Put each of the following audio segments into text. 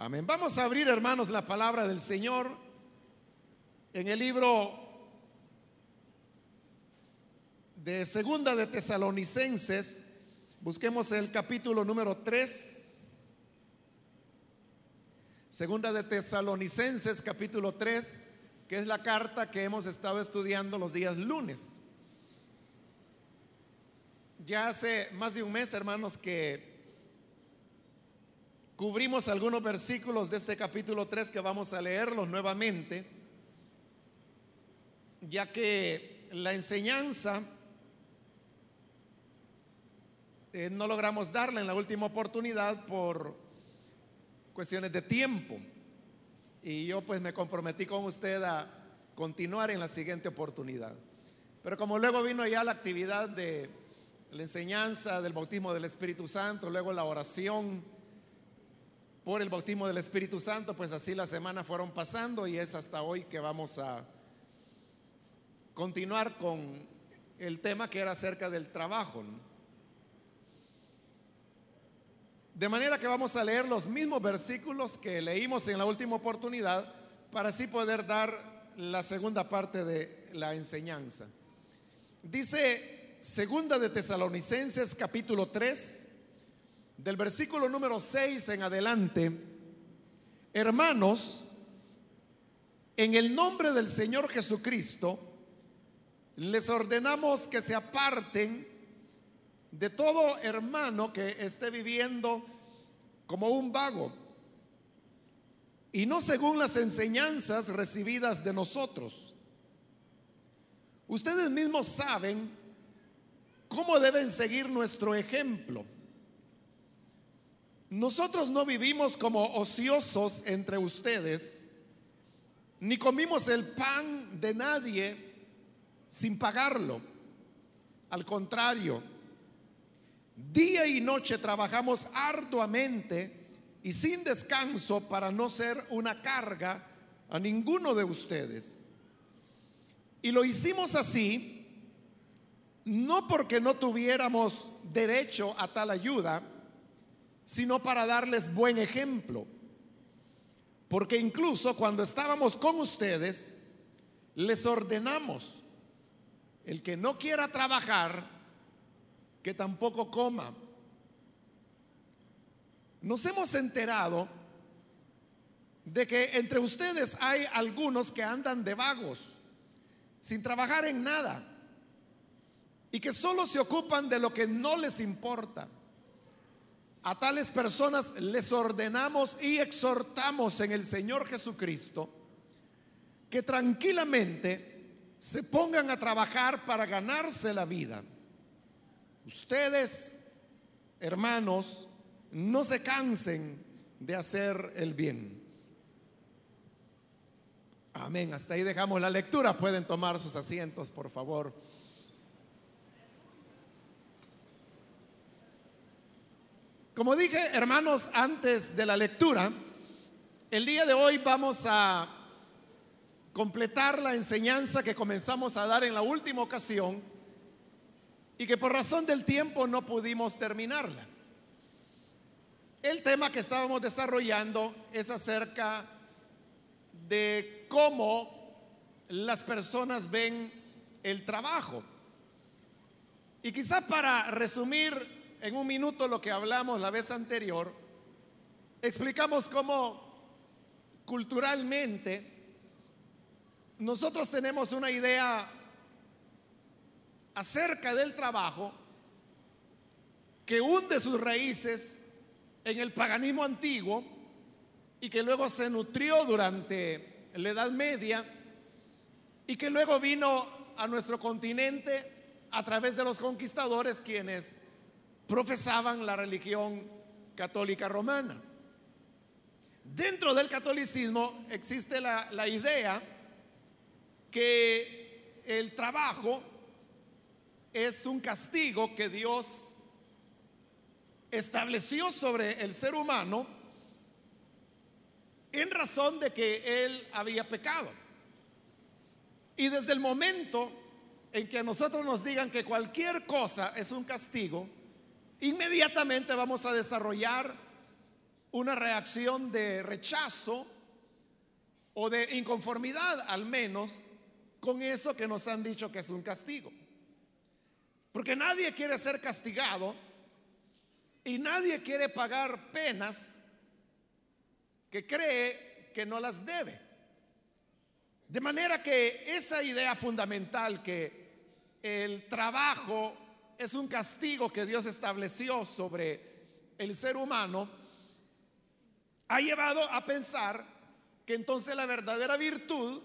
Amén. Vamos a abrir, hermanos, la palabra del Señor en el libro de Segunda de Tesalonicenses. Busquemos el capítulo número 3. Segunda de Tesalonicenses, capítulo 3, que es la carta que hemos estado estudiando los días lunes. Ya hace más de un mes, hermanos, que cubrimos algunos versículos de este capítulo 3 que vamos a leerlos nuevamente, ya que la enseñanza eh, no logramos darla en la última oportunidad por cuestiones de tiempo. Y yo pues me comprometí con usted a continuar en la siguiente oportunidad. Pero como luego vino ya la actividad de la enseñanza del bautismo del Espíritu Santo, luego la oración, por el bautismo del Espíritu Santo, pues así las semanas fueron pasando y es hasta hoy que vamos a continuar con el tema que era acerca del trabajo. De manera que vamos a leer los mismos versículos que leímos en la última oportunidad para así poder dar la segunda parte de la enseñanza. Dice segunda de Tesalonicenses capítulo 3 del versículo número 6 en adelante, hermanos, en el nombre del Señor Jesucristo, les ordenamos que se aparten de todo hermano que esté viviendo como un vago y no según las enseñanzas recibidas de nosotros. Ustedes mismos saben cómo deben seguir nuestro ejemplo. Nosotros no vivimos como ociosos entre ustedes, ni comimos el pan de nadie sin pagarlo. Al contrario, día y noche trabajamos arduamente y sin descanso para no ser una carga a ninguno de ustedes. Y lo hicimos así, no porque no tuviéramos derecho a tal ayuda, sino para darles buen ejemplo. Porque incluso cuando estábamos con ustedes, les ordenamos, el que no quiera trabajar, que tampoco coma. Nos hemos enterado de que entre ustedes hay algunos que andan de vagos, sin trabajar en nada, y que solo se ocupan de lo que no les importa. A tales personas les ordenamos y exhortamos en el Señor Jesucristo que tranquilamente se pongan a trabajar para ganarse la vida. Ustedes, hermanos, no se cansen de hacer el bien. Amén. Hasta ahí dejamos la lectura. Pueden tomar sus asientos, por favor. Como dije, hermanos, antes de la lectura, el día de hoy vamos a completar la enseñanza que comenzamos a dar en la última ocasión y que por razón del tiempo no pudimos terminarla. El tema que estábamos desarrollando es acerca de cómo las personas ven el trabajo. Y quizá para resumir en un minuto lo que hablamos la vez anterior, explicamos cómo culturalmente nosotros tenemos una idea acerca del trabajo que hunde sus raíces en el paganismo antiguo y que luego se nutrió durante la Edad Media y que luego vino a nuestro continente a través de los conquistadores quienes profesaban la religión católica romana. Dentro del catolicismo existe la, la idea que el trabajo es un castigo que Dios estableció sobre el ser humano en razón de que él había pecado. Y desde el momento en que a nosotros nos digan que cualquier cosa es un castigo, inmediatamente vamos a desarrollar una reacción de rechazo o de inconformidad al menos con eso que nos han dicho que es un castigo. Porque nadie quiere ser castigado y nadie quiere pagar penas que cree que no las debe. De manera que esa idea fundamental que el trabajo es un castigo que Dios estableció sobre el ser humano, ha llevado a pensar que entonces la verdadera virtud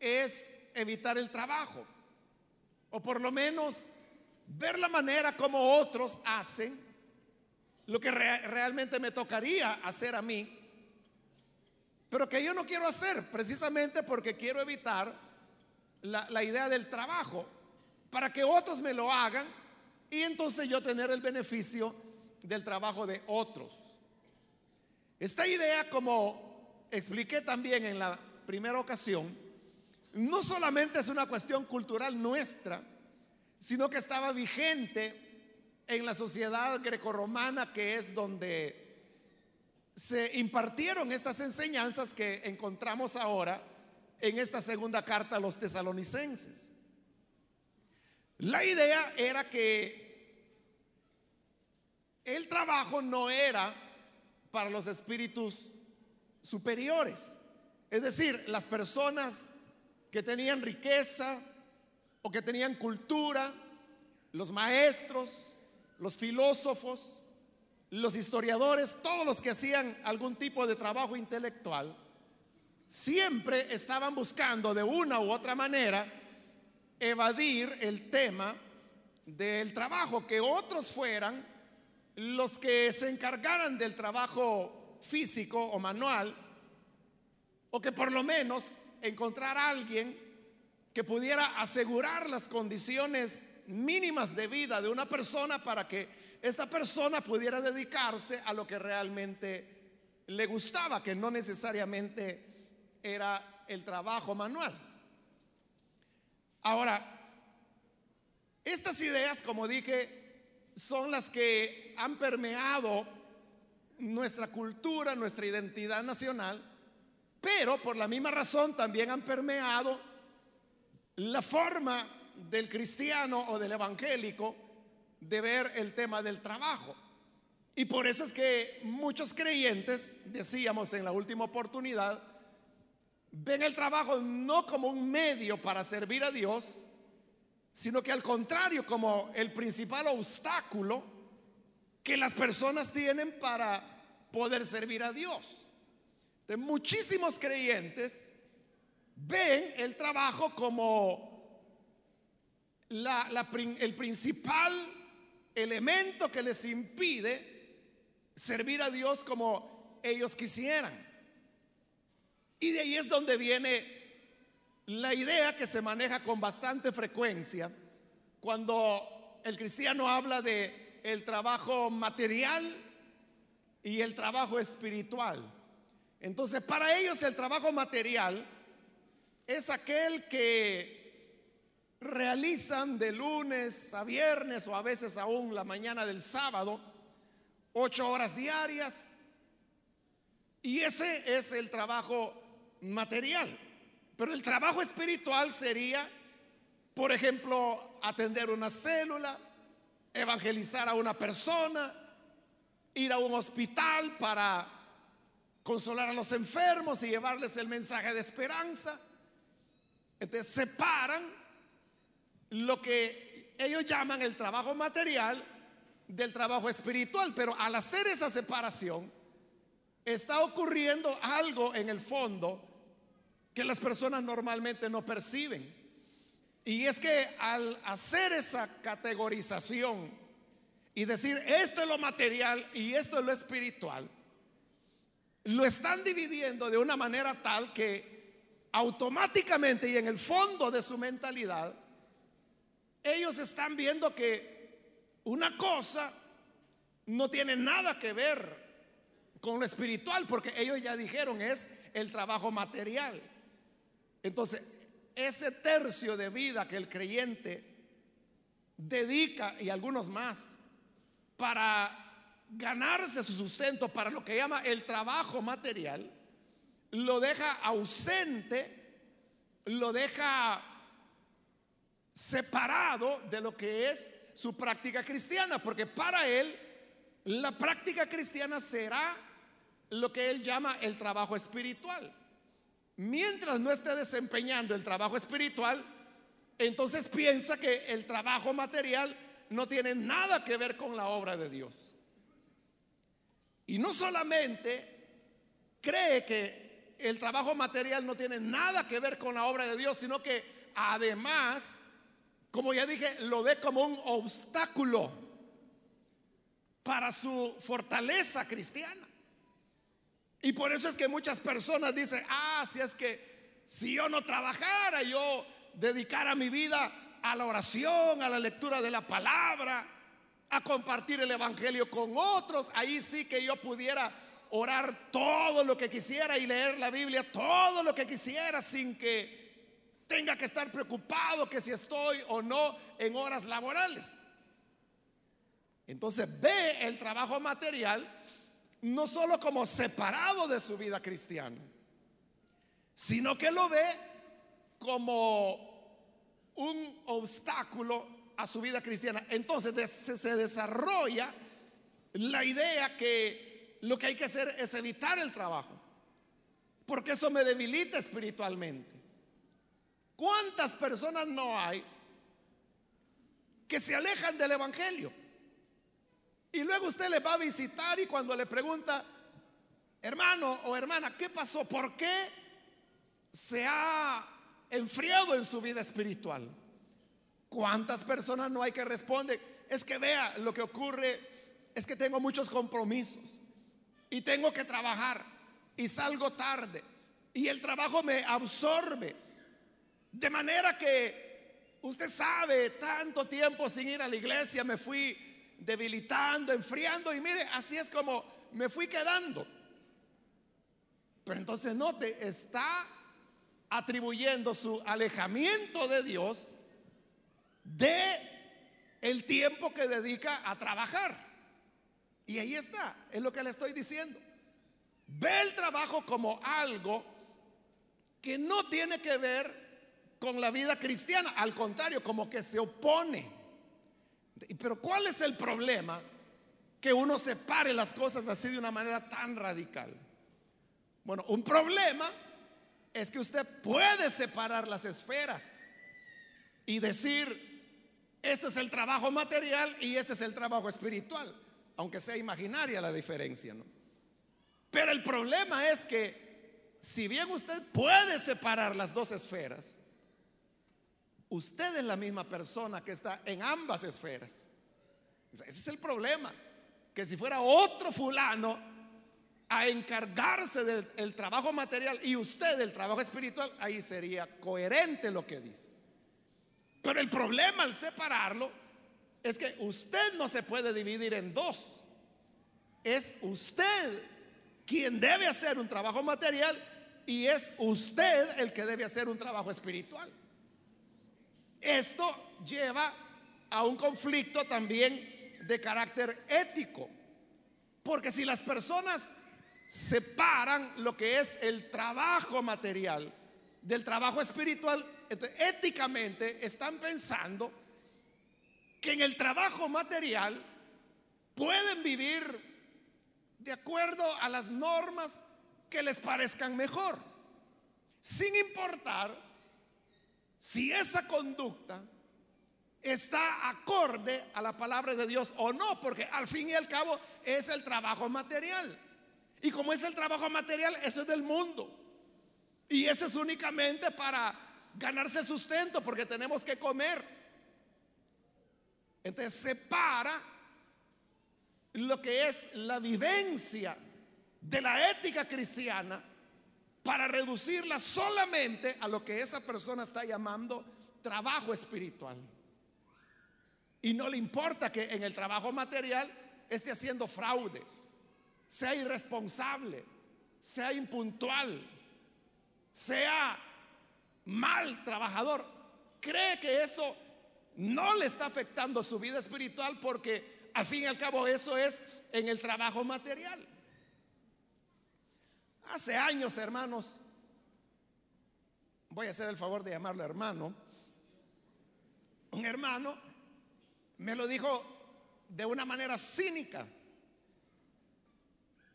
es evitar el trabajo, o por lo menos ver la manera como otros hacen lo que realmente me tocaría hacer a mí, pero que yo no quiero hacer precisamente porque quiero evitar la, idea del trabajo, para que otros me lo hagan y entonces yo tener el beneficio del trabajo de otros. Esta idea, como expliqué también en la primera ocasión, no solamente es una cuestión cultural nuestra, sino que estaba vigente en la sociedad grecorromana, que es donde se impartieron estas enseñanzas que encontramos ahora en esta segunda carta a los tesalonicenses. La idea era que el trabajo no era para los espíritus superiores. Es decir, las personas que tenían riqueza o que tenían cultura, los maestros, los filósofos, los historiadores, todos los que hacían algún tipo de trabajo intelectual, siempre estaban buscando de una u otra manera evadir el tema del trabajo, que otros fueran los que se encargaran del trabajo físico o manual, o que por lo menos encontrar a alguien que pudiera asegurar las condiciones mínimas de vida de una persona para que esta persona pudiera dedicarse a lo que realmente le gustaba, que no necesariamente era el trabajo manual. Ahora, estas ideas, como dije, son las que han permeado nuestra cultura, nuestra identidad nacional, pero por la misma razón también han permeado la forma del cristiano o del evangélico de ver el tema del trabajo. Y por eso es que muchos creyentes, decíamos en la última oportunidad, ven el trabajo no como un medio para servir a Dios, sino que al contrario, como el principal obstáculo que las personas tienen para poder servir a Dios. De muchísimos creyentes ven el trabajo como el principal elemento que les impide servir a Dios como ellos quisieran. Y de ahí es donde viene la idea que se maneja con bastante frecuencia cuando el cristiano habla de el trabajo material y el trabajo espiritual. Entonces, para ellos el trabajo material es aquel que realizan de lunes a viernes o a veces aún la mañana del sábado, ocho horas diarias. Y ese es el trabajo material. Pero el trabajo espiritual sería, por ejemplo, atender una célula, evangelizar a una persona, ir a un hospital para consolar a los enfermos y llevarles el mensaje de esperanza. Entonces separan lo que ellos llaman el trabajo material del trabajo espiritual, pero al hacer esa separación está ocurriendo algo en el fondo que las personas normalmente no perciben. Y es que al hacer esa categorización y decir esto es lo material y esto es lo espiritual, lo están dividiendo de una manera tal que automáticamente y en el fondo de su mentalidad, ellos están viendo que una cosa no tiene nada que ver con lo espiritual, porque ellos ya dijeron es el trabajo material. Entonces, ese tercio de vida que el creyente dedica, y algunos más, para ganarse su sustento para lo que llama el trabajo material, lo deja ausente, lo deja separado de lo que es su práctica cristiana, porque para él la práctica cristiana será lo que él llama el trabajo espiritual. Mientras no esté desempeñando el trabajo espiritual, entonces piensa que el trabajo material no tiene nada que ver con la obra de Dios. Y no solamente cree que el trabajo material no tiene nada que ver con la obra de Dios, sino que además, como ya dije, lo ve como un obstáculo para su fortaleza cristiana. Y por eso es que muchas personas dicen, ah, si es que si yo no trabajara, yo dedicara mi vida a la oración, a la lectura de la palabra, a compartir el Evangelio con otros, ahí sí que yo pudiera orar todo lo que quisiera y leer la Biblia todo lo que quisiera sin que tenga que estar preocupado que si estoy o no en horas laborales. Entonces ve el trabajo material no solo como separado de su vida cristiana, sino que lo ve como un obstáculo a su vida cristiana. Entonces se desarrolla la idea que lo que hay que hacer es evitar el trabajo, porque eso me debilita espiritualmente. ¿Cuántas personas no hay que se alejan del Evangelio? Y luego usted le va a visitar y cuando le pregunta, hermano o hermana, ¿qué pasó? ¿Por qué se ha enfriado en su vida espiritual? ¿Cuántas personas no hay que responden? Es que vea, lo que ocurre es que tengo muchos compromisos y tengo que trabajar y salgo tarde y el trabajo me absorbe. De manera que usted sabe, tanto tiempo sin ir a la iglesia me fui debilitando, enfriando y mire, así es como me fui quedando. Pero entonces note, está atribuyendo su alejamiento de Dios de el tiempo que dedica a trabajar. Y ahí está, es lo que le estoy diciendo. Ve el trabajo como algo que no tiene que ver con la vida cristiana, al contrario, como que se opone. Pero ¿cuál es el problema? Que uno separe las cosas así de una manera tan radical. Bueno, un problema es que usted puede separar las esferas y decir, este es el trabajo material y este es el trabajo espiritual, aunque sea imaginaria la diferencia, ¿no? Pero el problema es que si bien usted puede separar las dos esferas, Usted es la misma persona que está en ambas esferas. Ese es el problema. Que si fuera otro fulano a encargarse del trabajo material y usted del trabajo espiritual, ahí sería coherente lo que dice. Pero el problema al separarlo es que usted no se puede dividir en dos. Es usted quien debe hacer un trabajo material y es usted el que debe hacer un trabajo espiritual. Esto lleva a un conflicto también de carácter ético, porque si las personas separan lo que es el trabajo material del trabajo espiritual, éticamente están pensando que en el trabajo material pueden vivir de acuerdo a las normas que les parezcan mejor, sin importar si esa conducta está acorde a la palabra de Dios o no, porque al fin y al cabo es el trabajo material. Y como es el trabajo material, eso es del mundo. Y eso es únicamente para ganarse el sustento, porque tenemos que comer. Entonces separa lo que es la vivencia de la ética cristiana para reducirla solamente a lo que esa persona está llamando trabajo espiritual. Y no le importa que en el trabajo material esté haciendo fraude, sea irresponsable, sea impuntual, sea mal trabajador. Cree que eso no le está afectando su vida espiritual porque al fin y al cabo eso es en el trabajo material. Hace años, hermanos, voy a hacer el favor de llamarlo hermano, un hermano me lo dijo de una manera cínica,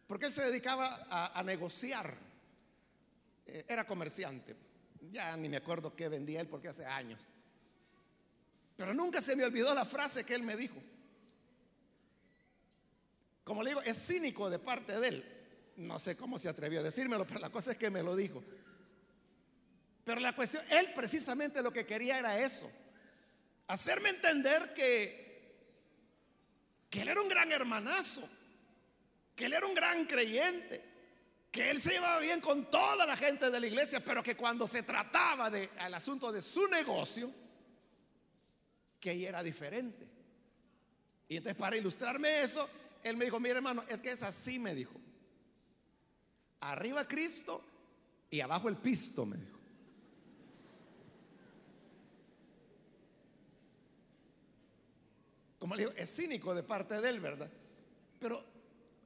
porque él se dedicaba a, negociar, eh, era comerciante, ya ni me acuerdo qué vendía él porque hace años, pero nunca se me olvidó la frase que él me dijo. Como le digo, es cínico de parte de él. No sé cómo se atrevió a decírmelo, pero la cosa es que me lo dijo. Pero la cuestión, él precisamente lo que quería era eso. Hacerme entender que, que él era un gran hermanazo, que él era un gran creyente, que él se llevaba bien con toda la gente de la iglesia, pero que cuando se trataba del asunto de su negocio, que ella era diferente. Y entonces para ilustrarme eso, él me dijo, mire hermano, es que es así, me dijo. Arriba Cristo y abajo el pisto, me dijo. Como le digo, es cínico de parte de él, ¿verdad? Pero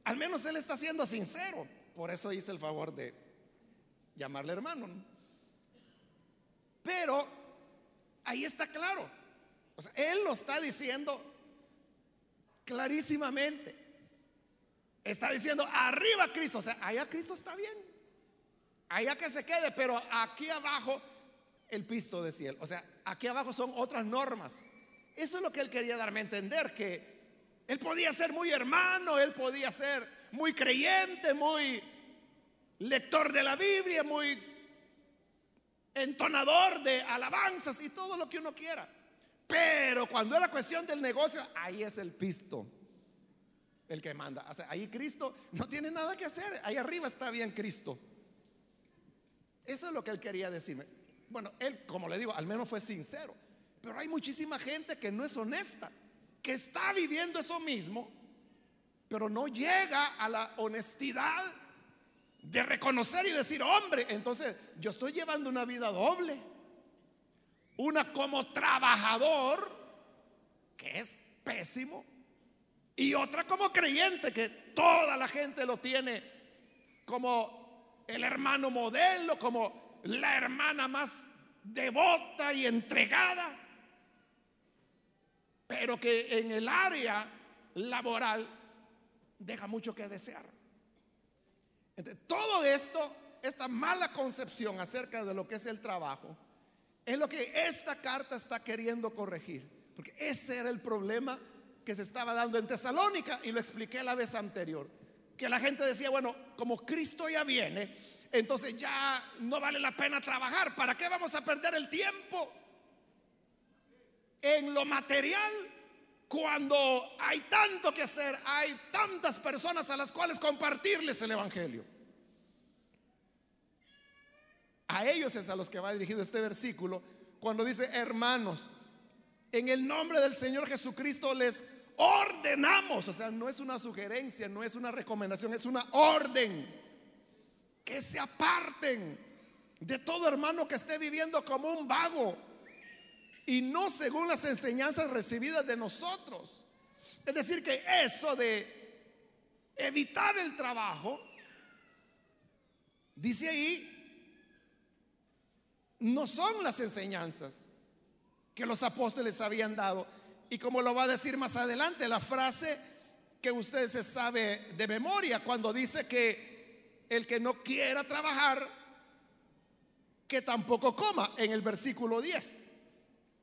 al menos él está siendo sincero. Por eso hice el favor de llamarle hermano. Pero ahí está claro. O sea, él lo está diciendo clarísimamente. Está diciendo, arriba Cristo. O sea, allá Cristo está bien. Allá que se quede, pero aquí abajo el pisto de cielo. O sea, aquí abajo son otras normas. Eso es lo que él quería darme a entender, que él podía ser muy hermano, él podía ser muy creyente, muy lector de la Biblia, muy entonador de alabanzas y todo lo que uno quiera. Pero cuando era cuestión del negocio, ahí es el pisto el que manda. O sea, ahí Cristo no tiene nada que hacer. Ahí arriba está bien Cristo. Eso es lo que él quería decirme. Bueno, él, como le digo, al menos fue sincero. Pero hay muchísima gente que no es honesta, que está viviendo eso mismo, pero no llega a la honestidad de reconocer y decir, hombre, entonces yo estoy llevando una vida doble. Una como trabajador, que es pésimo, y otra como creyente, que toda la gente lo tiene como el hermano modelo, como la hermana más devota y entregada, pero que en el área laboral deja mucho que desear. todo esto, esta mala concepción acerca de lo que es el trabajo, es lo que esta carta está queriendo corregir. Porque ese era el problema que se estaba dando en Tesalónica y lo expliqué la vez anterior. Que la gente decía, bueno, como Cristo ya viene, entonces ya no vale la pena trabajar. ¿Para qué vamos a perder el tiempo en lo material cuando hay tanto que hacer, hay tantas personas a las cuales compartirles el Evangelio? A ellos es a los que va dirigido este versículo cuando dice, hermanos, en el nombre del Señor Jesucristo les ordenamos, o sea, no es una sugerencia, no es una recomendación, es una orden, que se aparten de todo hermano que esté viviendo como un vago y no según las enseñanzas recibidas de nosotros. Es decir, que eso de evitar el trabajo, dice ahí, no son las enseñanzas que los apóstoles habían dado. Y como lo va a decir más adelante, la frase que usted se sabe de memoria cuando dice que el que no quiera trabajar, que tampoco coma, en el versículo 10.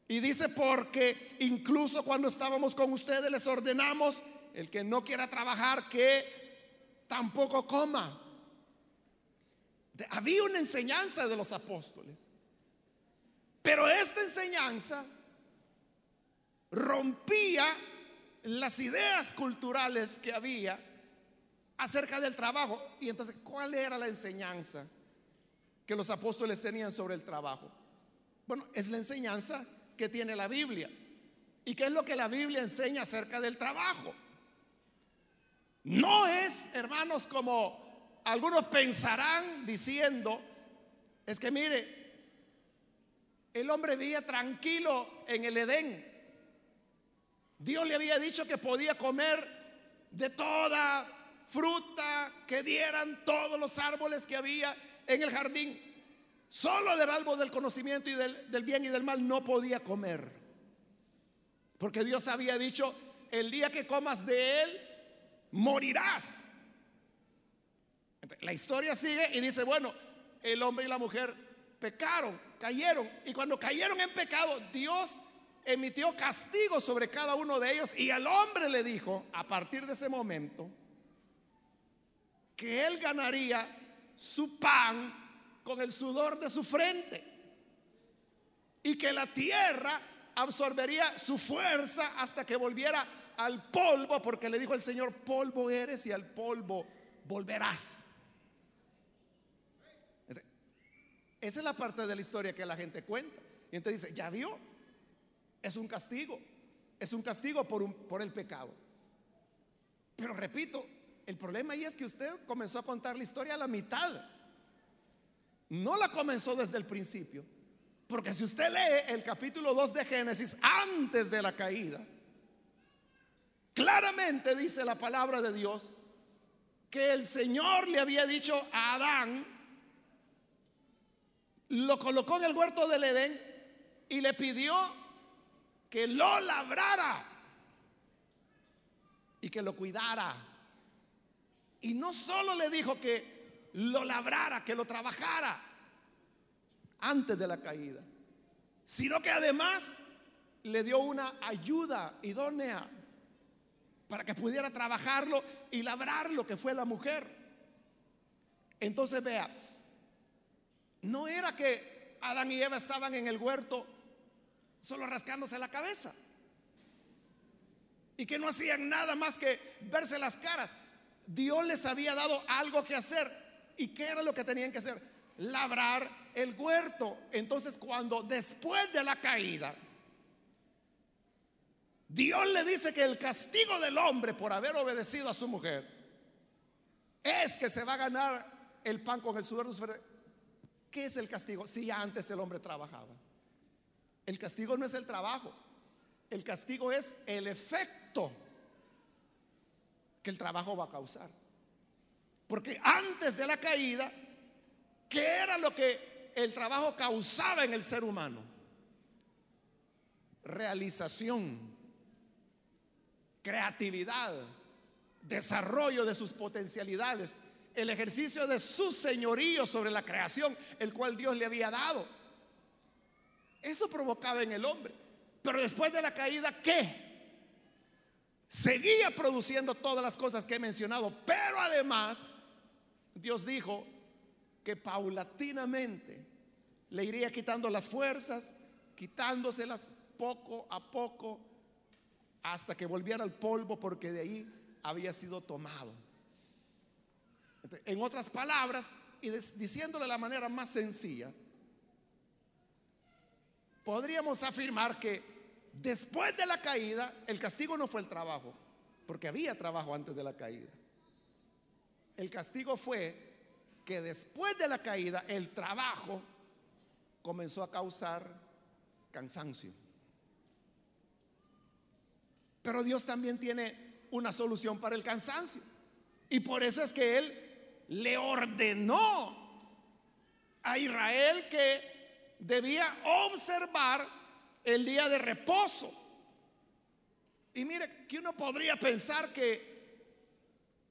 Y dice, porque incluso cuando estábamos con ustedes les ordenamos, el que no quiera trabajar, que tampoco coma. Había una enseñanza de los apóstoles. Pero esta enseñanza rompía las ideas culturales que había acerca del trabajo. Y entonces, ¿cuál era la enseñanza que los apóstoles tenían sobre el trabajo? Bueno, es la enseñanza que tiene la Biblia. ¿Y qué es lo que la Biblia enseña acerca del trabajo? No es, hermanos, como algunos pensarán diciendo, es que mire, el hombre vivía tranquilo en el Edén. Dios le había dicho que podía comer de toda fruta que dieran todos los árboles que había en el jardín. Solo del árbol del conocimiento y del, bien y del mal no podía comer. Porque Dios había dicho, el día que comas de él, morirás. La historia sigue y dice, bueno, el hombre y la mujer pecaron, cayeron. Y cuando cayeron en pecado, Dios emitió castigo sobre cada uno de ellos y al hombre le dijo, a partir de ese momento, que él ganaría su pan con el sudor de su frente y que la tierra absorbería su fuerza hasta que volviera al polvo, porque le dijo el Señor, polvo eres y al polvo volverás. Esa es la parte de la historia que la gente cuenta. Y entonces dice, ya vio, es un castigo, es un castigo por, por el pecado. Pero repito, el problema ahí es que usted comenzó a contar la historia a la mitad. No la comenzó desde el principio. Porque si usted lee el capítulo 2 de Génesis antes de la caída, claramente dice la palabra de Dios que el Señor le había dicho a Adán, lo colocó en el huerto del Edén y le pidió que lo labrara y que lo cuidara. Y no solo le dijo que lo labrara, que lo trabajara antes de la caída, sino que además le dio una ayuda idónea para que pudiera trabajarlo y labrarlo, que fue la mujer. Entonces vea, no era que Adán y Eva estaban en el huerto solo rascándose la cabeza y que no hacían nada más que verse las caras. Dios les había dado algo que hacer. ¿Y qué era lo que tenían que hacer? Labrar el huerto. Entonces cuando después de la caída, Dios le dice que el castigo del hombre por haber obedecido a su mujer es que se va a ganar el pan con el sudor de su ¿Qué es el castigo? Si antes el hombre trabajaba. El castigo no es el trabajo. El castigo es el efecto que el trabajo va a causar. Porque antes de la caída, ¿qué era lo que el trabajo causaba en el ser humano? Realización, creatividad, desarrollo de sus potencialidades el ejercicio de su señorío sobre la creación, el cual Dios le había dado. Eso provocaba en el hombre. Pero después de la caída, ¿qué? Seguía produciendo todas las cosas que he mencionado, pero además Dios dijo que paulatinamente le iría quitando las fuerzas, quitándoselas poco a poco, hasta que volviera al polvo, porque de ahí había sido tomado. En otras palabras, y diciendo de la manera más sencilla, podríamos afirmar que después de la caída, el castigo no fue el trabajo, porque había trabajo antes de la caída. El castigo fue que después de la caída, el trabajo comenzó a causar cansancio. Pero Dios también tiene una solución para el cansancio. Y por eso es que Él le ordenó a Israel que debía observar el día de reposo. Y mire, que uno podría pensar que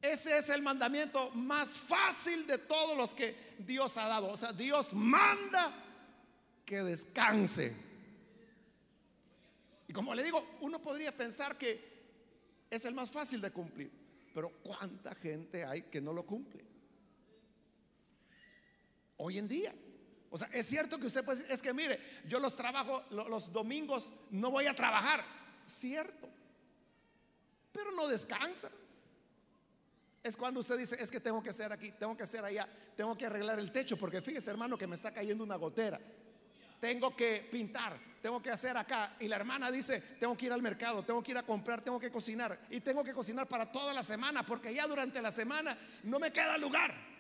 ese es el mandamiento más fácil de todos los que Dios ha dado. O sea, Dios manda que descanse. Y como le digo, uno podría pensar que es el más fácil de cumplir. Pero ¿cuánta gente hay que no lo cumple? hoy en día. O sea, es cierto que usted puede decir, es que mire, yo los trabajo, los domingos no voy a trabajar. Cierto. Pero no descansa. Es cuando usted dice, es que tengo que hacer aquí, tengo que hacer allá, tengo que arreglar el techo, porque fíjese hermano que me está cayendo una gotera. Tengo que pintar, tengo que hacer acá. Y la hermana dice, tengo que ir al mercado, tengo que ir a comprar, tengo que cocinar. Y tengo que cocinar para toda la semana, porque ya durante la semana no me queda lugar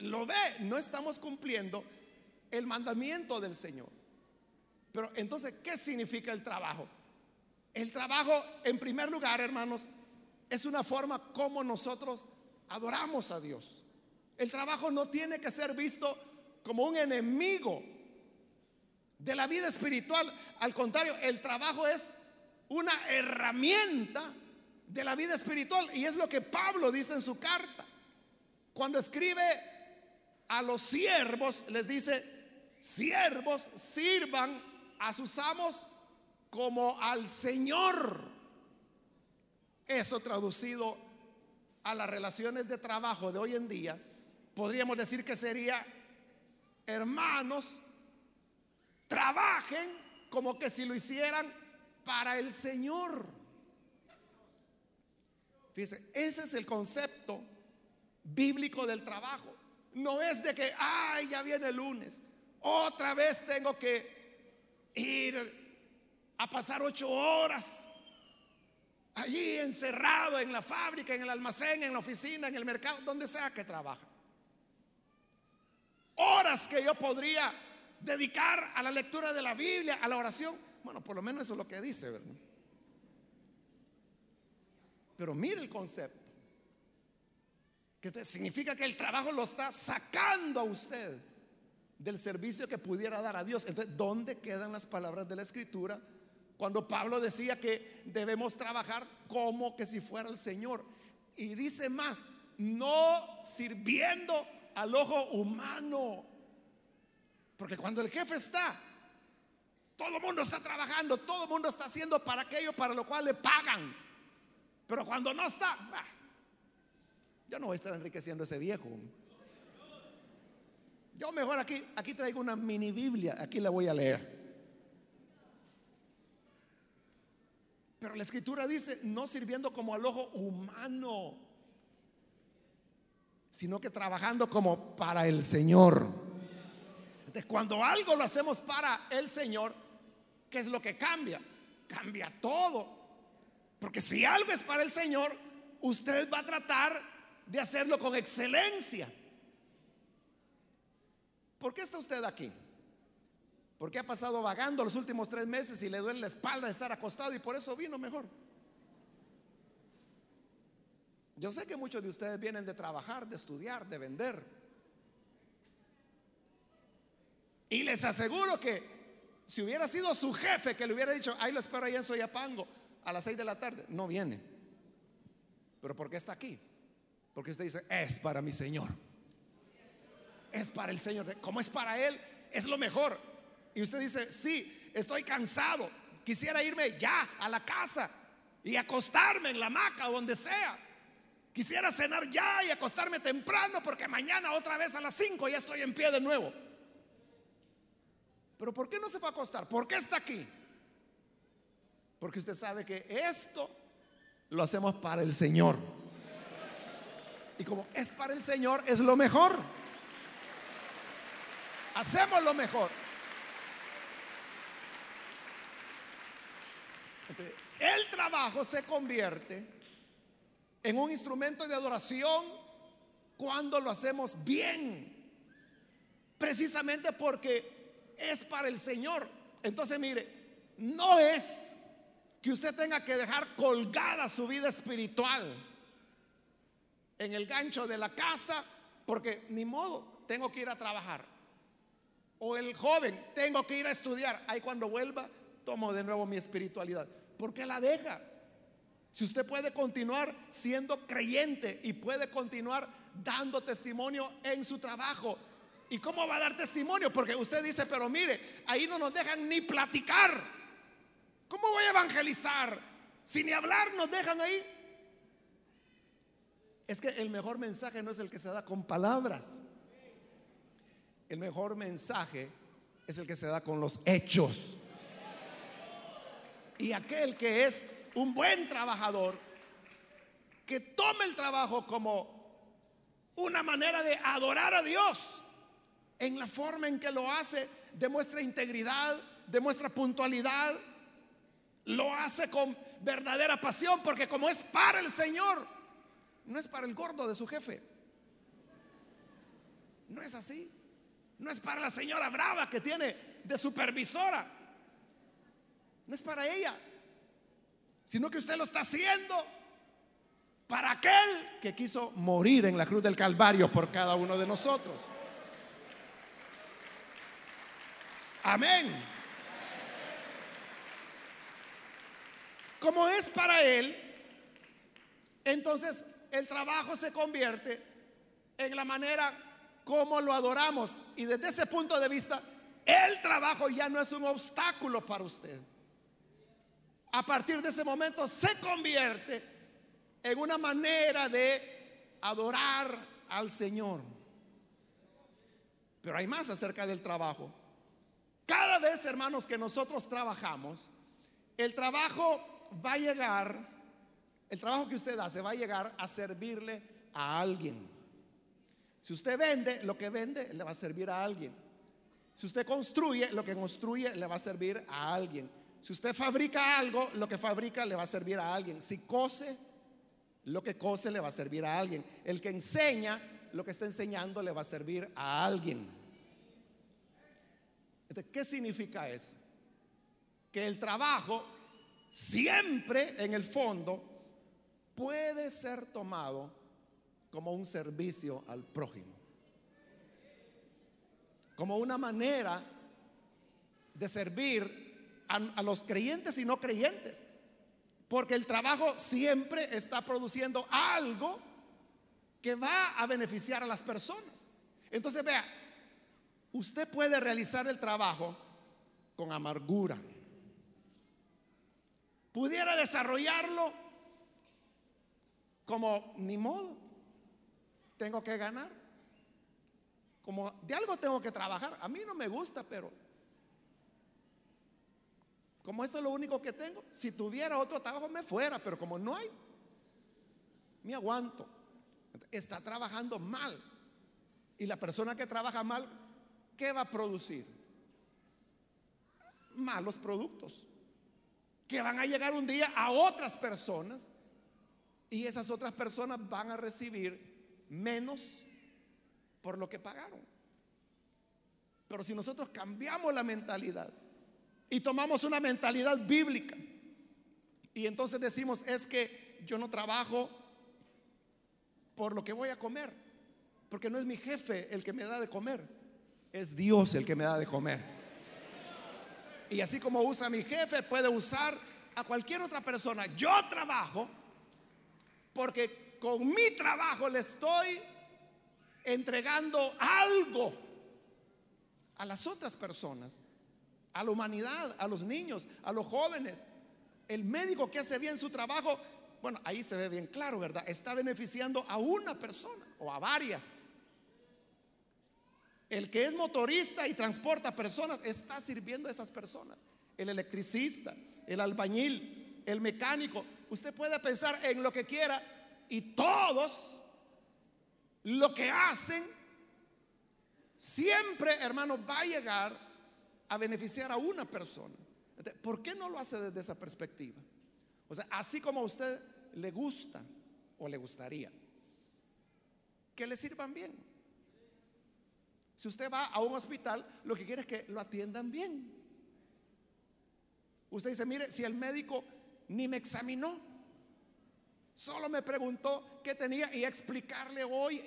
lo ve, no estamos cumpliendo el mandamiento del Señor. Pero entonces, ¿qué significa el trabajo? El trabajo, en primer lugar, hermanos, es una forma como nosotros adoramos a Dios. El trabajo no tiene que ser visto como un enemigo de la vida espiritual. Al contrario, el trabajo es una herramienta de la vida espiritual. Y es lo que Pablo dice en su carta. Cuando escribe a los siervos, les dice, siervos sirvan a sus amos como al Señor. Eso traducido a las relaciones de trabajo de hoy en día, podríamos decir que sería, hermanos, trabajen como que si lo hicieran para el Señor. Fíjense, ese es el concepto bíblico del trabajo. No es de que, ay, ya viene el lunes, otra vez tengo que ir a pasar ocho horas allí encerrado en la fábrica, en el almacén, en la oficina, en el mercado, donde sea que trabaja. Horas que yo podría dedicar a la lectura de la Biblia, a la oración. Bueno, por lo menos eso es lo que dice, ¿verdad? Pero mire el concepto. Que significa que el trabajo lo está sacando a usted del servicio que pudiera dar a Dios. Entonces, ¿dónde quedan las palabras de la Escritura? Cuando Pablo decía que debemos trabajar como que si fuera el Señor. Y dice más, no sirviendo al ojo humano. Porque cuando el jefe está, todo el mundo está trabajando, todo el mundo está haciendo para aquello para lo cual le pagan. Pero cuando no está, yo no voy a estar enriqueciendo a ese viejo. Yo mejor aquí, aquí traigo una mini Biblia, aquí la voy a leer. Pero la escritura dice, no sirviendo como al ojo humano, sino que trabajando como para el Señor cuando algo lo hacemos para el Señor, ¿qué es lo que cambia? Cambia todo. Porque si algo es para el Señor, usted va a tratar de hacerlo con excelencia. ¿Por qué está usted aquí? ¿Por qué ha pasado vagando los últimos tres meses y le duele la espalda de estar acostado y por eso vino mejor? Yo sé que muchos de ustedes vienen de trabajar, de estudiar, de vender. Y les aseguro que si hubiera sido su jefe que le hubiera dicho, ahí lo espero ahí en Soyapango a las 6 de la tarde, no viene. Pero ¿por qué está aquí? Porque usted dice, es para mi Señor. Es para el Señor. Como es para Él, es lo mejor. Y usted dice, sí, estoy cansado. Quisiera irme ya a la casa y acostarme en la hamaca o donde sea. Quisiera cenar ya y acostarme temprano porque mañana otra vez a las 5 ya estoy en pie de nuevo. Pero ¿por qué no se va a acostar? ¿Por qué está aquí? Porque usted sabe que esto lo hacemos para el Señor. Y como es para el Señor, es lo mejor. Hacemos lo mejor. el trabajo se convierte en un instrumento de adoración cuando lo hacemos bien. Precisamente porque es para el Señor. Entonces, mire, no es que usted tenga que dejar colgada su vida espiritual en el gancho de la casa, porque ni modo, tengo que ir a trabajar. O el joven, tengo que ir a estudiar. Ahí cuando vuelva, tomo de nuevo mi espiritualidad. ¿Por qué la deja? Si usted puede continuar siendo creyente y puede continuar dando testimonio en su trabajo, ¿Y cómo va a dar testimonio? Porque usted dice, pero mire, ahí no nos dejan ni platicar. ¿Cómo voy a evangelizar? Si ni hablar nos dejan ahí. Es que el mejor mensaje no es el que se da con palabras. El mejor mensaje es el que se da con los hechos. Y aquel que es un buen trabajador, que tome el trabajo como una manera de adorar a Dios en la forma en que lo hace, demuestra integridad, demuestra puntualidad, lo hace con verdadera pasión, porque como es para el Señor, no es para el gordo de su jefe. No es así. No es para la señora brava que tiene de supervisora. No es para ella, sino que usted lo está haciendo para aquel que quiso morir en la cruz del Calvario por cada uno de nosotros. Amén. Como es para Él, entonces el trabajo se convierte en la manera como lo adoramos. Y desde ese punto de vista, el trabajo ya no es un obstáculo para usted. A partir de ese momento se convierte en una manera de adorar al Señor. Pero hay más acerca del trabajo. Cada vez, hermanos, que nosotros trabajamos, el trabajo va a llegar, el trabajo que usted hace va a llegar a servirle a alguien. Si usted vende, lo que vende le va a servir a alguien. Si usted construye, lo que construye le va a servir a alguien. Si usted fabrica algo, lo que fabrica le va a servir a alguien. Si cose, lo que cose le va a servir a alguien. El que enseña, lo que está enseñando le va a servir a alguien. ¿Qué significa eso? Que el trabajo siempre en el fondo puede ser tomado como un servicio al prójimo. Como una manera de servir a, los creyentes y no creyentes. Porque el trabajo siempre está produciendo algo que va a beneficiar a las personas. Entonces, vea, usted puede realizar el trabajo con amargura. Pudiera desarrollarlo como ni modo, tengo que ganar. Como de algo tengo que trabajar. A mí no me gusta, pero como esto es lo único que tengo, si tuviera otro trabajo me fuera, pero como no hay, me aguanto. Está trabajando mal. Y la persona que trabaja mal, ¿qué va a producir? Malos productos. Que van a llegar un día a otras personas y esas otras personas van a recibir menos por lo que pagaron. Pero si nosotros cambiamos la mentalidad y tomamos una mentalidad bíblica y entonces decimos, es que yo no trabajo por lo que voy a comer, porque no es mi jefe el que me da de comer, es Dios el que me da de comer. Y así como usa mi jefe, puede usar a cualquier otra persona. Yo trabajo porque con mi trabajo le estoy entregando algo a las otras personas, a la humanidad, a los niños, a los jóvenes. El médico que hace bien su trabajo, bueno, ahí se ve bien claro, ¿verdad? Está beneficiando a una persona o a varias. El que es motorista y transporta personas está sirviendo a esas personas. El electricista, el albañil, el mecánico. Usted puede pensar en lo que quiera y todos lo que hacen siempre, hermano, va a llegar a beneficiar a una persona. ¿Por qué no lo hace desde esa perspectiva? O sea, así como a usted le gusta o le gustaría que le sirvan bien. Si usted va a un hospital, lo que quiere es que lo atiendan bien. Usted dice, mire, si el médico ni me examinó, solo me preguntó qué tenía y explicarle hoy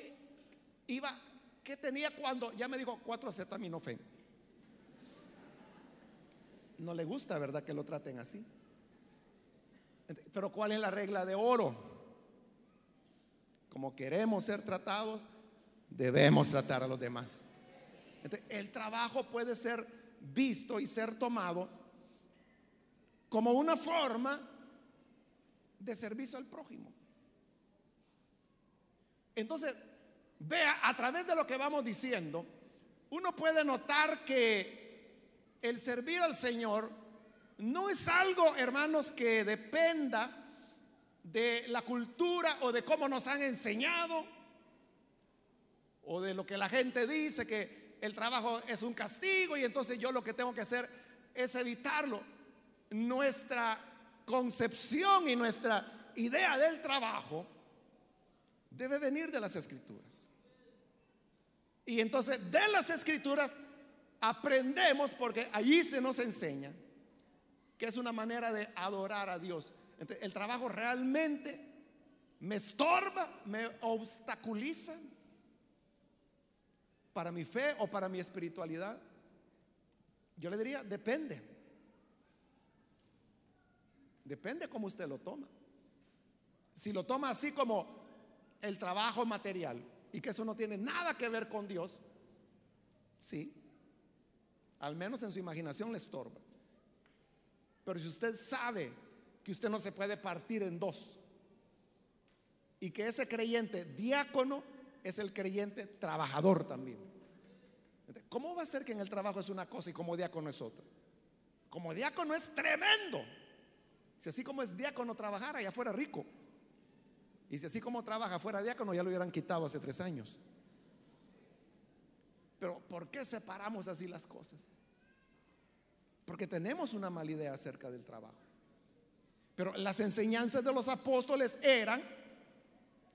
iba qué tenía cuando ya me dijo cuatro acetaminofén. No le gusta, ¿verdad? Que lo traten así. Pero ¿cuál es la regla de oro? Como queremos ser tratados, debemos tratar a los demás. el trabajo puede ser visto y ser tomado como una forma de servicio al prójimo. Entonces, vea, a través de lo que vamos diciendo, uno puede notar que el servir al Señor no es algo, hermanos, que dependa de la cultura o de cómo nos han enseñado o de lo que la gente dice que el trabajo es un castigo y entonces yo lo que tengo que hacer es evitarlo. Nuestra concepción y nuestra idea del trabajo debe venir de las escrituras. Y entonces de las escrituras aprendemos porque allí se nos enseña que es una manera de adorar a Dios. el trabajo realmente me estorba, me obstaculiza para mi fe o para mi espiritualidad. Yo le diría, depende. Depende cómo usted lo toma. Si lo toma así como el trabajo material y que eso no tiene nada que ver con Dios, sí, al menos en su imaginación le estorba. Pero si usted sabe que usted no se puede partir en dos y que ese creyente diácono es el creyente trabajador también. ¿Cómo va a ser que en el trabajo es una cosa y como diácono es otra? Como diácono es tremendo. Si así como es diácono trabajara, ya fuera rico. Y si así como trabaja fuera diácono, ya lo hubieran quitado hace tres años. Pero ¿por qué separamos así las cosas? Porque tenemos una mala idea acerca del trabajo. Pero las enseñanzas de los apóstoles eran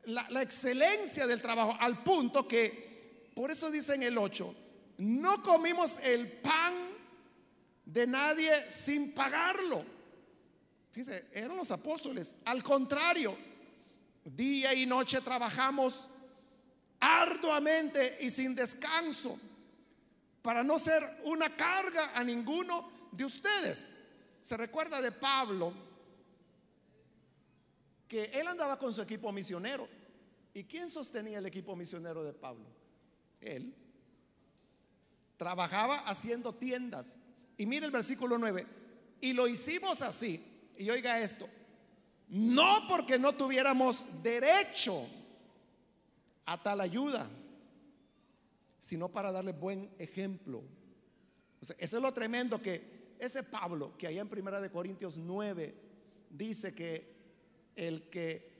la, excelencia del trabajo, al punto que, por eso dice en el 8, no comimos el pan de nadie sin pagarlo. Fíjense, eran los apóstoles. Al contrario, Día y noche trabajamos arduamente y sin descanso para no ser una carga a ninguno de ustedes. Se recuerda de Pablo que él andaba con su equipo misionero. ¿Y quién sostenía el equipo misionero de Pablo? Él. Trabajaba haciendo tiendas. Y mire el versículo 9. Y lo hicimos así. Y oiga esto. No porque no tuviéramos derecho a tal ayuda, sino para darle buen ejemplo. eso es lo tremendo que ese Pablo, que allá en Primera de Corintios 9 dice que el que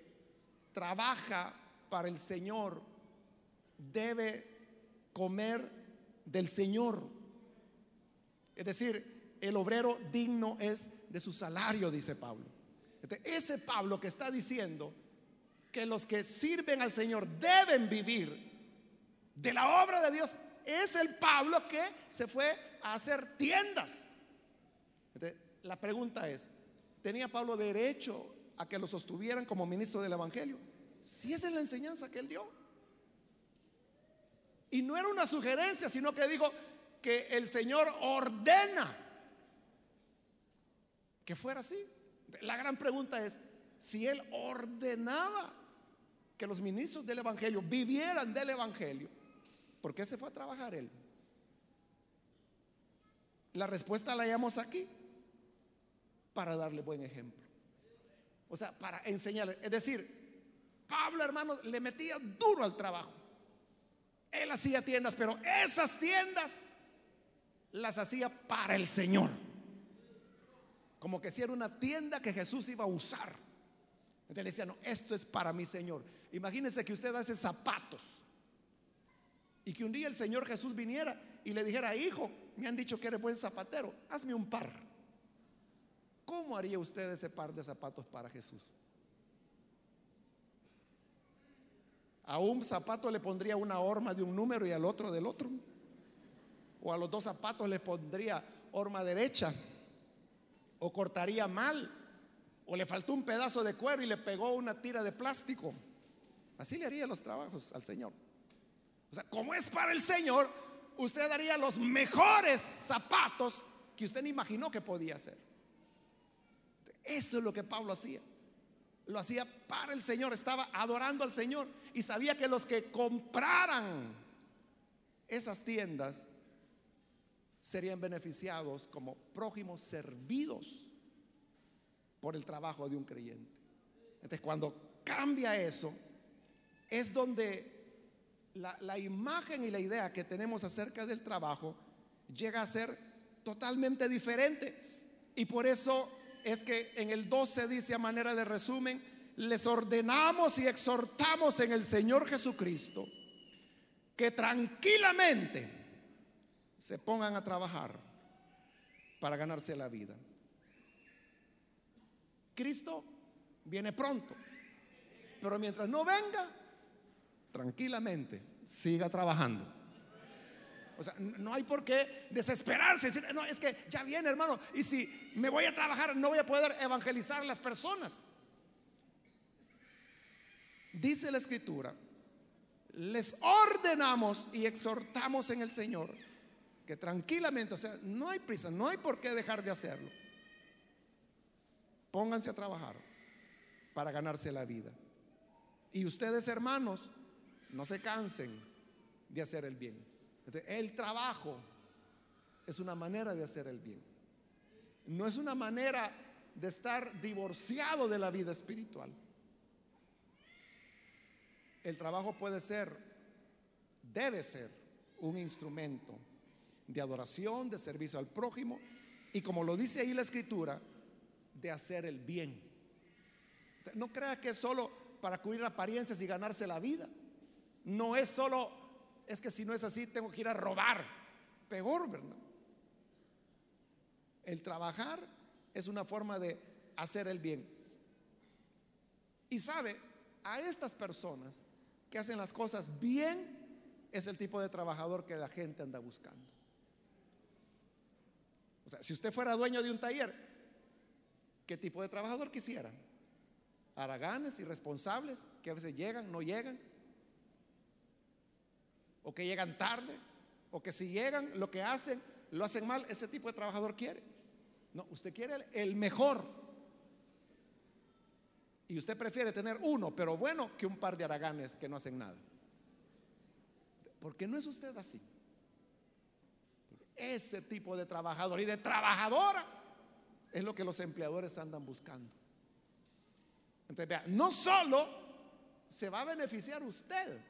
trabaja para el Señor debe comer del Señor. Es decir, el obrero digno es de su salario, dice Pablo. Ese Pablo que está diciendo que los que sirven al Señor deben vivir de la obra de Dios, es el Pablo que se fue a hacer tiendas. La pregunta es, ¿tenía Pablo derecho a que lo sostuvieran como ministro del Evangelio? Si esa es la enseñanza que él dio. Y no era una sugerencia, sino que dijo que el Señor ordena que fuera así. La gran pregunta es, si él ordenaba que los ministros del Evangelio vivieran del Evangelio, ¿por qué se fue a trabajar él? La respuesta la hallamos aquí, para darle buen ejemplo. O sea, para enseñarle. Es decir, Pablo, hermano, le metía duro al trabajo. Él hacía tiendas, pero esas tiendas las hacía para el Señor como que si era una tienda que Jesús iba a usar. Entonces le decía, no, esto es para mi Señor. Imagínense que usted hace zapatos y que un día el Señor Jesús viniera y le dijera, hijo, me han dicho que eres buen zapatero, hazme un par. ¿Cómo haría usted ese par de zapatos para Jesús? A un zapato le pondría una horma de un número y al otro del otro. O a los dos zapatos le pondría horma derecha o cortaría mal, o le faltó un pedazo de cuero y le pegó una tira de plástico. Así le haría los trabajos al Señor. O sea, como es para el Señor, usted daría los mejores zapatos que usted no imaginó que podía hacer. Eso es lo que Pablo hacía. Lo hacía para el Señor, estaba adorando al Señor y sabía que los que compraran esas tiendas serían beneficiados como prójimos servidos por el trabajo de un creyente. Entonces, cuando cambia eso, es donde la, la, imagen y la idea que tenemos acerca del trabajo llega a ser totalmente diferente. Y por eso es que en el 12 dice a manera de resumen, les ordenamos y exhortamos en el Señor Jesucristo que tranquilamente se pongan a trabajar para ganarse la vida. Cristo viene pronto, pero mientras no venga, tranquilamente, siga trabajando. O sea, no hay por qué desesperarse. Decir, no, es que ya viene, hermano. Y si me voy a trabajar, no voy a poder evangelizar a las personas. Dice la escritura, les ordenamos y exhortamos en el Señor que tranquilamente, o sea, no hay prisa, no hay por qué dejar de hacerlo. Pónganse a trabajar para ganarse la vida. Y ustedes, hermanos, no se cansen de hacer el bien. El trabajo es una manera de hacer el bien. No es una manera de estar divorciado de la vida espiritual. El trabajo puede ser, debe ser un instrumento de adoración, de servicio al prójimo y como lo dice ahí la escritura, de hacer el bien. No crea que es solo para cubrir apariencias y ganarse la vida. No es solo, es que si no es así, tengo que ir a robar. Peor, ¿verdad? El trabajar es una forma de hacer el bien. Y sabe, a estas personas que hacen las cosas bien, es el tipo de trabajador que la gente anda buscando. O sea, si usted fuera dueño de un taller, ¿qué tipo de trabajador quisiera? Araganes, irresponsables, que a veces llegan, no llegan, o que llegan tarde, o que si llegan, lo que hacen, lo hacen mal, ese tipo de trabajador quiere. No, usted quiere el mejor. Y usted prefiere tener uno, pero bueno, que un par de araganes que no hacen nada. Porque no es usted así. Ese tipo de trabajador y de trabajadora es lo que los empleadores andan buscando. Entonces, vea, no solo se va a beneficiar usted,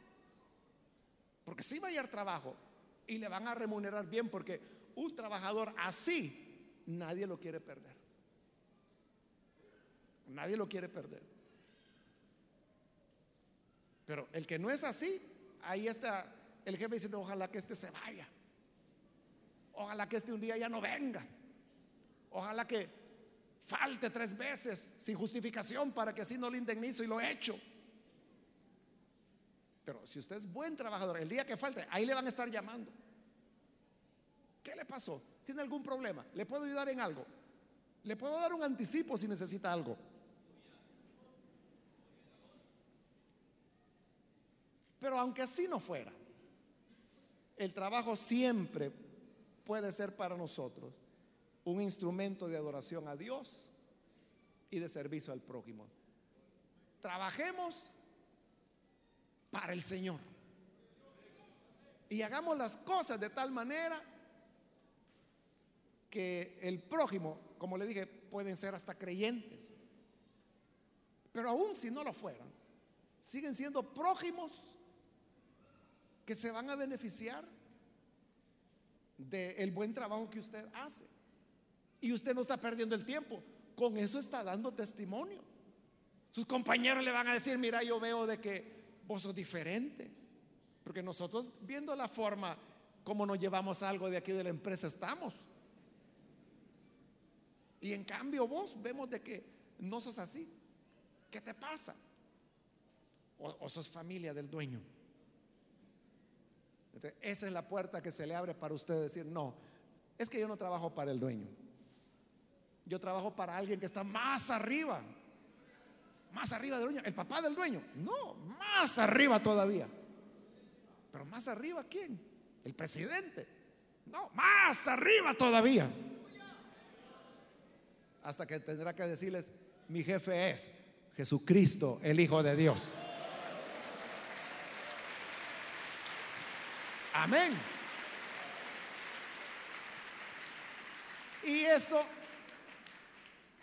porque si va a hallar trabajo y le van a remunerar bien, porque un trabajador así nadie lo quiere perder. Nadie lo quiere perder. Pero el que no es así, ahí está el jefe diciendo, ojalá que este se vaya. Ojalá que este un día ya no venga. Ojalá que falte tres veces sin justificación para que así no le indemnizo y lo he hecho. Pero si usted es buen trabajador, el día que falte, ahí le van a estar llamando. ¿Qué le pasó? ¿Tiene algún problema? ¿Le puedo ayudar en algo? ¿Le puedo dar un anticipo si necesita algo? Pero aunque así no fuera, el trabajo siempre puede ser para nosotros un instrumento de adoración a Dios y de servicio al prójimo. Trabajemos para el Señor. Y hagamos las cosas de tal manera que el prójimo, como le dije, pueden ser hasta creyentes. Pero aún si no lo fueran, siguen siendo prójimos que se van a beneficiar del buen trabajo que usted hace. Y usted no está perdiendo el tiempo. Con eso está dando testimonio. Sus compañeros le van a decir, mira, yo veo de que vos sos diferente. Porque nosotros, viendo la forma como nos llevamos algo de aquí de la empresa, estamos. Y en cambio vos vemos de que no sos así. ¿Qué te pasa? O, o sos familia del dueño. Esa es la puerta que se le abre para usted decir, no, es que yo no trabajo para el dueño. Yo trabajo para alguien que está más arriba. Más arriba del dueño. ¿El papá del dueño? No, más arriba todavía. Pero más arriba, ¿quién? El presidente. No, más arriba todavía. Hasta que tendrá que decirles, mi jefe es Jesucristo, el Hijo de Dios. Amén. Y eso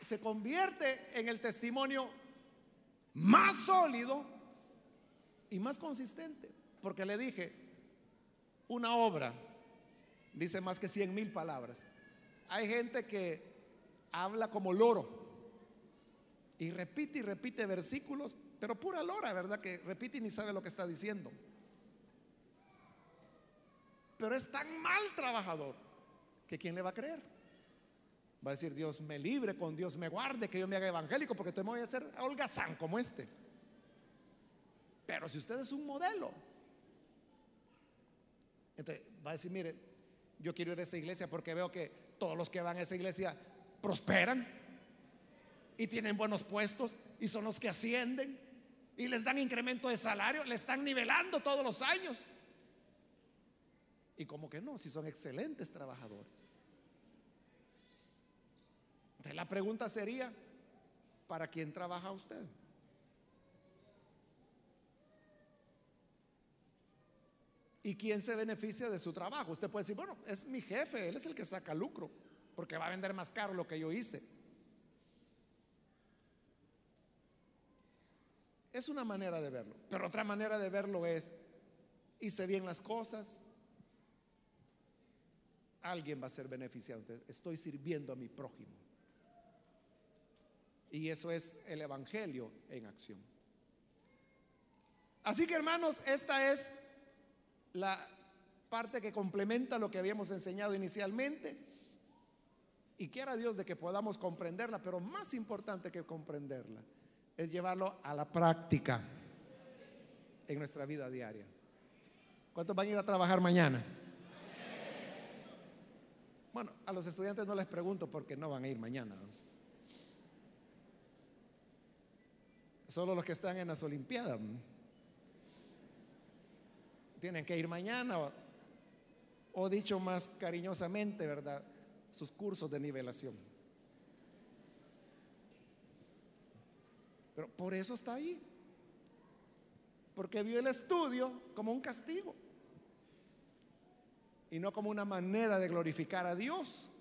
se convierte en el testimonio más sólido y más consistente. Porque le dije, una obra dice más que cien mil palabras. Hay gente que habla como loro y repite y repite versículos, pero pura lora, ¿verdad? Que repite y ni sabe lo que está diciendo. Pero es tan mal trabajador que ¿quién le va a creer? Va a decir, Dios me libre, con Dios me guarde, que yo me haga evangélico, porque te voy a hacer holgazán como este. Pero si usted es un modelo, Entonces, va a decir, mire, yo quiero ir a esa iglesia porque veo que todos los que van a esa iglesia prosperan y tienen buenos puestos y son los que ascienden y les dan incremento de salario, le están nivelando todos los años. Y como que no, si son excelentes trabajadores. Entonces la pregunta sería, ¿para quién trabaja usted? ¿Y quién se beneficia de su trabajo? Usted puede decir, bueno, es mi jefe, él es el que saca lucro, porque va a vender más caro lo que yo hice. Es una manera de verlo. Pero otra manera de verlo es, hice bien las cosas, alguien va a ser beneficiado. Estoy sirviendo a mi prójimo. Y eso es el Evangelio en acción. Así que hermanos, esta es la parte que complementa lo que habíamos enseñado inicialmente. Y quiera Dios de que podamos comprenderla, pero más importante que comprenderla es llevarlo a la práctica en nuestra vida diaria. ¿Cuántos van a ir a trabajar mañana? Bueno, a los estudiantes no les pregunto porque no van a ir mañana. Solo los que están en las Olimpiadas tienen que ir mañana o, o dicho más cariñosamente, ¿verdad? Sus cursos de nivelación. Pero por eso está ahí. Porque vio el estudio como un castigo. Y no como una manera de glorificar a Dios.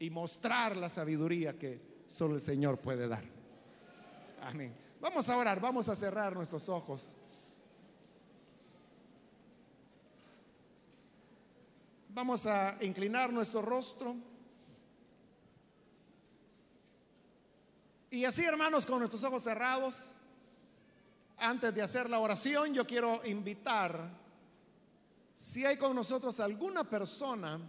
Y mostrar la sabiduría que solo el Señor puede dar. Amén. Vamos a orar, vamos a cerrar nuestros ojos. Vamos a inclinar nuestro rostro. Y así, hermanos, con nuestros ojos cerrados, antes de hacer la oración, yo quiero invitar, si hay con nosotros alguna persona,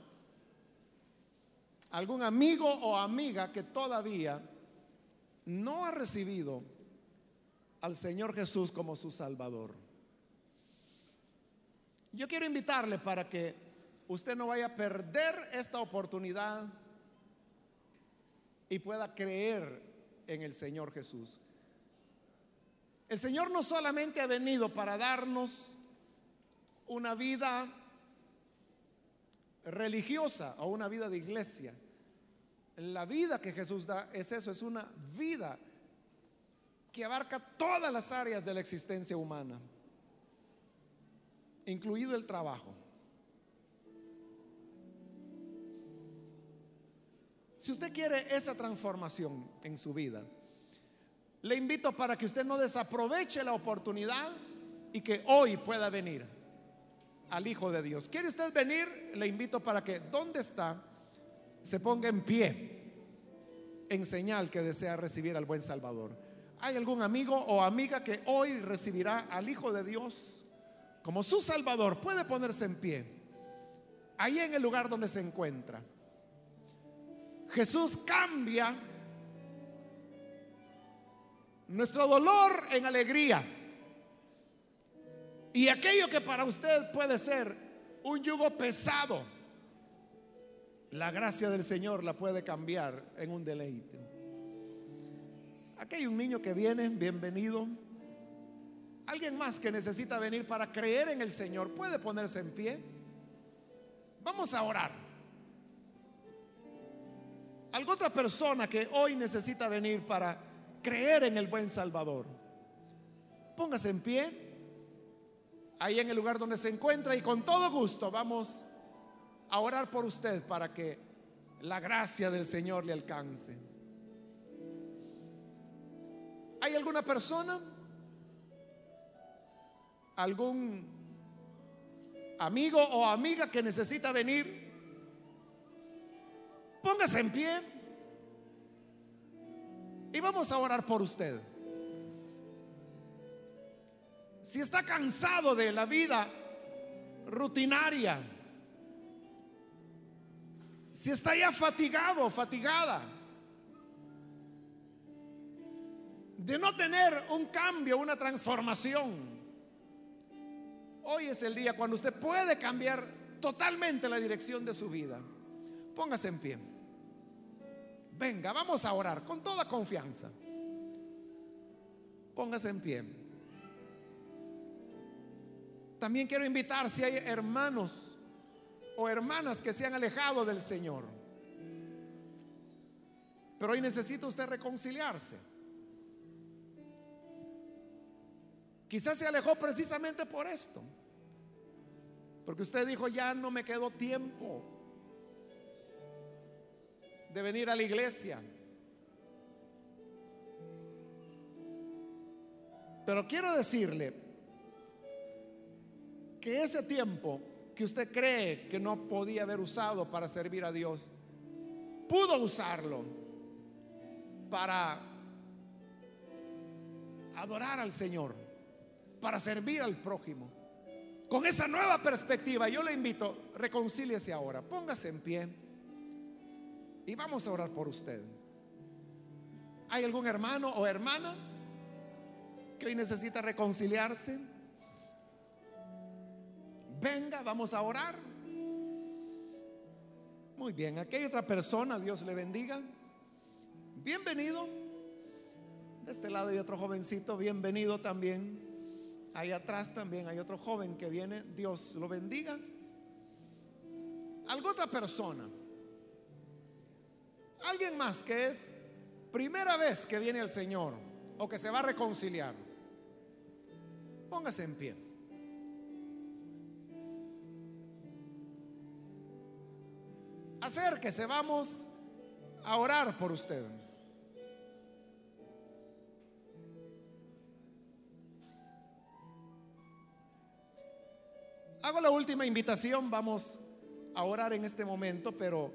algún amigo o amiga que todavía no ha recibido al Señor Jesús como su Salvador. Yo quiero invitarle para que usted no vaya a perder esta oportunidad y pueda creer en el Señor Jesús. El Señor no solamente ha venido para darnos una vida religiosa o una vida de iglesia. La vida que Jesús da es eso, es una vida que abarca todas las áreas de la existencia humana, incluido el trabajo. Si usted quiere esa transformación en su vida, le invito para que usted no desaproveche la oportunidad y que hoy pueda venir al Hijo de Dios. ¿Quiere usted venir? Le invito para que donde está se ponga en pie en señal que desea recibir al buen Salvador. ¿Hay algún amigo o amiga que hoy recibirá al Hijo de Dios como su Salvador? Puede ponerse en pie. Ahí en el lugar donde se encuentra. Jesús cambia nuestro dolor en alegría. Y aquello que para usted puede ser un yugo pesado, la gracia del Señor la puede cambiar en un deleite. Aquí hay un niño que viene, bienvenido. Alguien más que necesita venir para creer en el Señor, puede ponerse en pie. Vamos a orar. ¿Alguna otra persona que hoy necesita venir para creer en el buen Salvador? Póngase en pie, ahí en el lugar donde se encuentra y con todo gusto vamos a orar por usted para que la gracia del Señor le alcance. ¿Hay alguna persona? ¿Algún amigo o amiga que necesita venir Póngase en pie y vamos a orar por usted. Si está cansado de la vida rutinaria, si está ya fatigado, fatigada, de no tener un cambio, una transformación, Hoy es el día cuando usted puede cambiar totalmente la dirección de su vida. Póngase en pie. Venga, vamos a orar con toda confianza. Póngase en pie. También quiero invitar si hay hermanos o hermanas que se han alejado del Señor. Pero hoy necesita usted reconciliarse. Quizás se alejó precisamente por esto. Porque usted dijo, ya no me quedó tiempo de venir a la iglesia. Pero quiero decirle que ese tiempo que usted cree que no podía haber usado para servir a Dios, pudo usarlo para adorar al Señor para servir al prójimo. Con esa nueva perspectiva, yo le invito, reconcíliese ahora, póngase en pie y vamos a orar por usted. ¿Hay algún hermano o hermana que hoy necesita reconciliarse? Venga, vamos a orar. Muy bien, aquí hay otra persona, Dios le bendiga. Bienvenido. De este lado hay otro jovencito, bienvenido también. Ahí atrás también hay otro joven que viene. Dios lo bendiga. Algo otra persona. Alguien más que es primera vez que viene el Señor o que se va a reconciliar. Póngase en pie. Acérquese, vamos a orar por usted. Hago la última invitación, vamos a orar en este momento, pero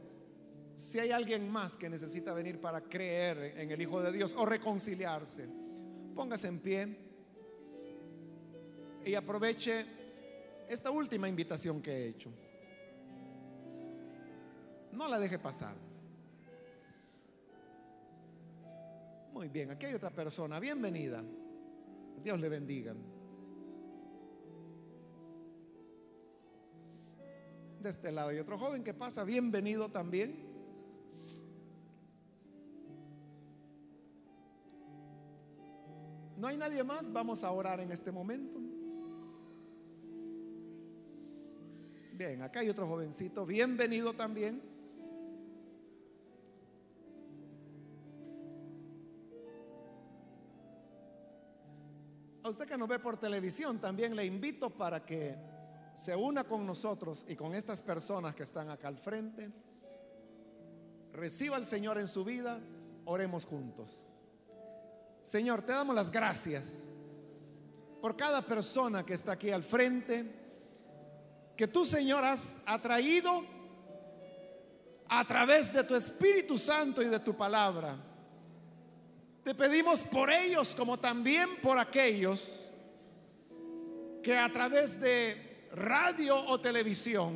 si hay alguien más que necesita venir para creer en el Hijo de Dios o reconciliarse, póngase en pie y aproveche esta última invitación que he hecho. No la deje pasar. Muy bien, aquí hay otra persona. Bienvenida. Dios le bendiga. de este lado. Y otro joven que pasa, bienvenido también. No hay nadie más, vamos a orar en este momento. Bien, acá hay otro jovencito, bienvenido también. Usted que nos ve por televisión, también le invito para que se una con nosotros y con estas personas que están acá al frente. Reciba al Señor en su vida, oremos juntos. Señor, te damos las gracias por cada persona que está aquí al frente, que tú, Señor, has atraído a través de tu Espíritu Santo y de tu palabra. Te pedimos por ellos como también por aquellos que a través de radio o televisión,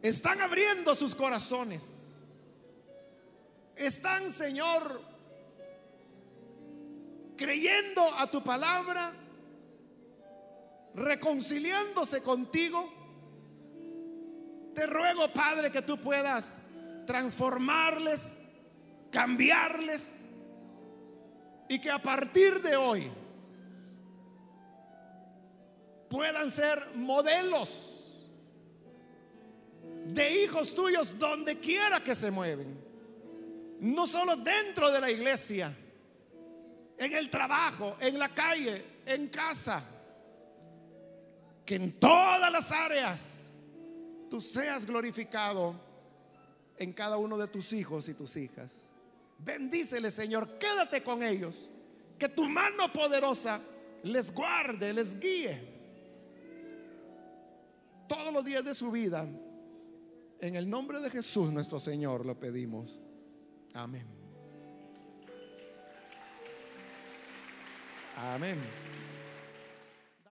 están abriendo sus corazones. Están, Señor, creyendo a tu palabra, reconciliándose contigo. Te ruego, Padre, que tú puedas transformarles, cambiarles y que a partir de hoy puedan ser modelos de hijos tuyos donde quiera que se mueven. No solo dentro de la iglesia, en el trabajo, en la calle, en casa. Que en todas las áreas tú seas glorificado en cada uno de tus hijos y tus hijas. Bendícele, Señor, quédate con ellos. Que tu mano poderosa les guarde, les guíe todos los días de su vida. En el nombre de Jesús nuestro Señor lo pedimos. Amén. Amén.